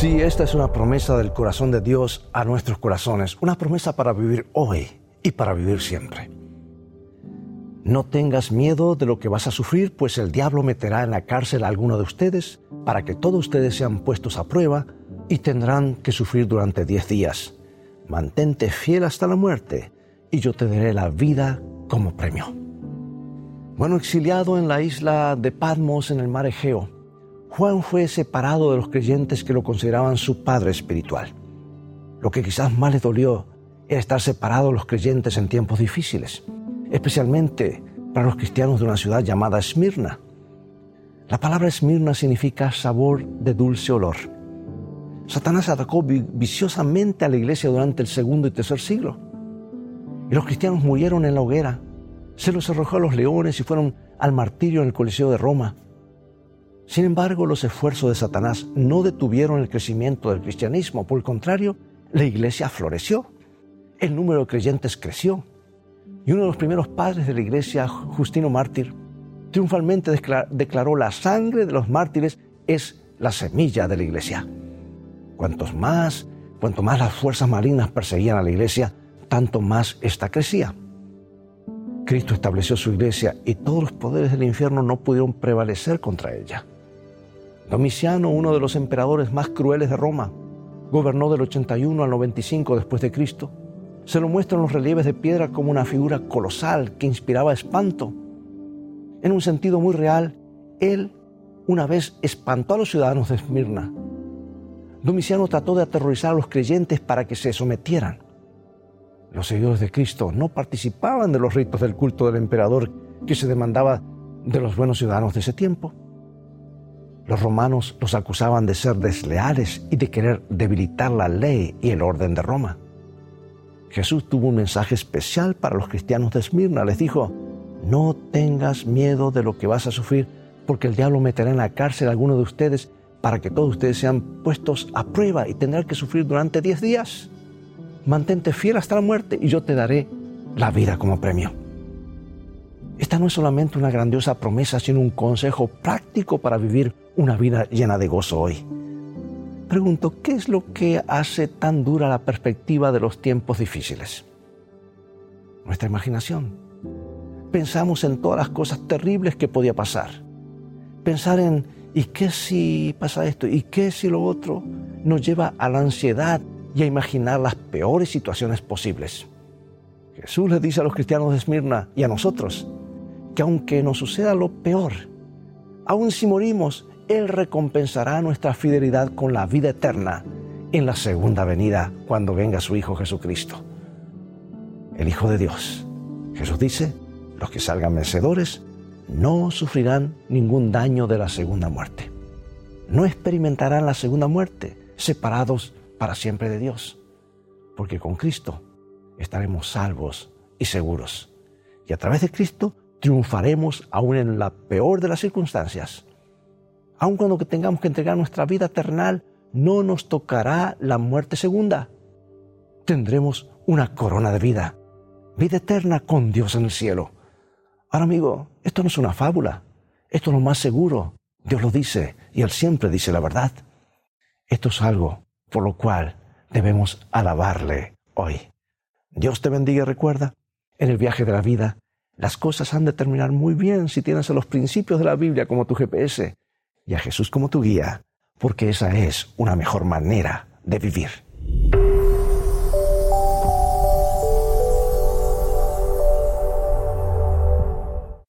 Sí, esta es una promesa del corazón de Dios a nuestros corazones, una promesa para vivir hoy y para vivir siempre. No tengas miedo de lo que vas a sufrir, pues el diablo meterá en la cárcel a alguno de ustedes para que todos ustedes sean puestos a prueba y tendrán que sufrir durante diez días. Mantente fiel hasta la muerte y yo te daré la vida como premio. Bueno, exiliado en la isla de Patmos en el mar Egeo, Juan fue separado de los creyentes que lo consideraban su padre espiritual. Lo que quizás más le dolió era estar separado de los creyentes en tiempos difíciles especialmente para los cristianos de una ciudad llamada Esmirna. La palabra Esmirna significa sabor de dulce olor. Satanás atacó viciosamente a la iglesia durante el segundo y tercer siglo. Y los cristianos murieron en la hoguera, se los arrojó a los leones y fueron al martirio en el Coliseo de Roma. Sin embargo, los esfuerzos de Satanás no detuvieron el crecimiento del cristianismo. Por el contrario, la iglesia floreció. El número de creyentes creció y uno de los primeros padres de la iglesia, Justino Mártir, triunfalmente declaró la sangre de los mártires es la semilla de la iglesia. Cuantos más, cuanto más las fuerzas malignas perseguían a la iglesia, tanto más ésta crecía. Cristo estableció su iglesia y todos los poderes del infierno no pudieron prevalecer contra ella. Domiciano, uno de los emperadores más crueles de Roma, gobernó del 81 al 95 después de Cristo se lo muestran los relieves de piedra como una figura colosal que inspiraba espanto. En un sentido muy real, él una vez espantó a los ciudadanos de Esmirna. Domiciano trató de aterrorizar a los creyentes para que se sometieran. Los seguidores de Cristo no participaban de los ritos del culto del emperador que se demandaba de los buenos ciudadanos de ese tiempo. Los romanos los acusaban de ser desleales y de querer debilitar la ley y el orden de Roma. Jesús tuvo un mensaje especial para los cristianos de Esmirna. Les dijo, no tengas miedo de lo que vas a sufrir, porque el diablo meterá en la cárcel a alguno de ustedes para que todos ustedes sean puestos a prueba y tendrán que sufrir durante diez días. Mantente fiel hasta la muerte y yo te daré la vida como premio. Esta no es solamente una grandiosa promesa, sino un consejo práctico para vivir una vida llena de gozo hoy pregunto, ¿qué es lo que hace tan dura la perspectiva de los tiempos difíciles? Nuestra imaginación. Pensamos en todas las cosas terribles que podía pasar. Pensar en, ¿y qué si pasa esto? ¿Y qué si lo otro? Nos lleva a la ansiedad y a imaginar las peores situaciones posibles. Jesús le dice a los cristianos de Esmirna y a nosotros que aunque nos suceda lo peor, aun si morimos, él recompensará nuestra fidelidad con la vida eterna en la segunda venida cuando venga su Hijo Jesucristo. El Hijo de Dios. Jesús dice, los que salgan vencedores no sufrirán ningún daño de la segunda muerte. No experimentarán la segunda muerte separados para siempre de Dios, porque con Cristo estaremos salvos y seguros. Y a través de Cristo triunfaremos aún en la peor de las circunstancias aun cuando tengamos que entregar nuestra vida eternal, no nos tocará la muerte segunda. Tendremos una corona de vida, vida eterna con Dios en el cielo. Ahora amigo, esto no es una fábula, esto es lo más seguro. Dios lo dice y Él siempre dice la verdad. Esto es algo por lo cual debemos alabarle hoy. Dios te bendiga y recuerda, en el viaje de la vida, las cosas han de terminar muy bien si tienes los principios de la Biblia como tu GPS y a Jesús como tu guía, porque esa es una mejor manera de vivir.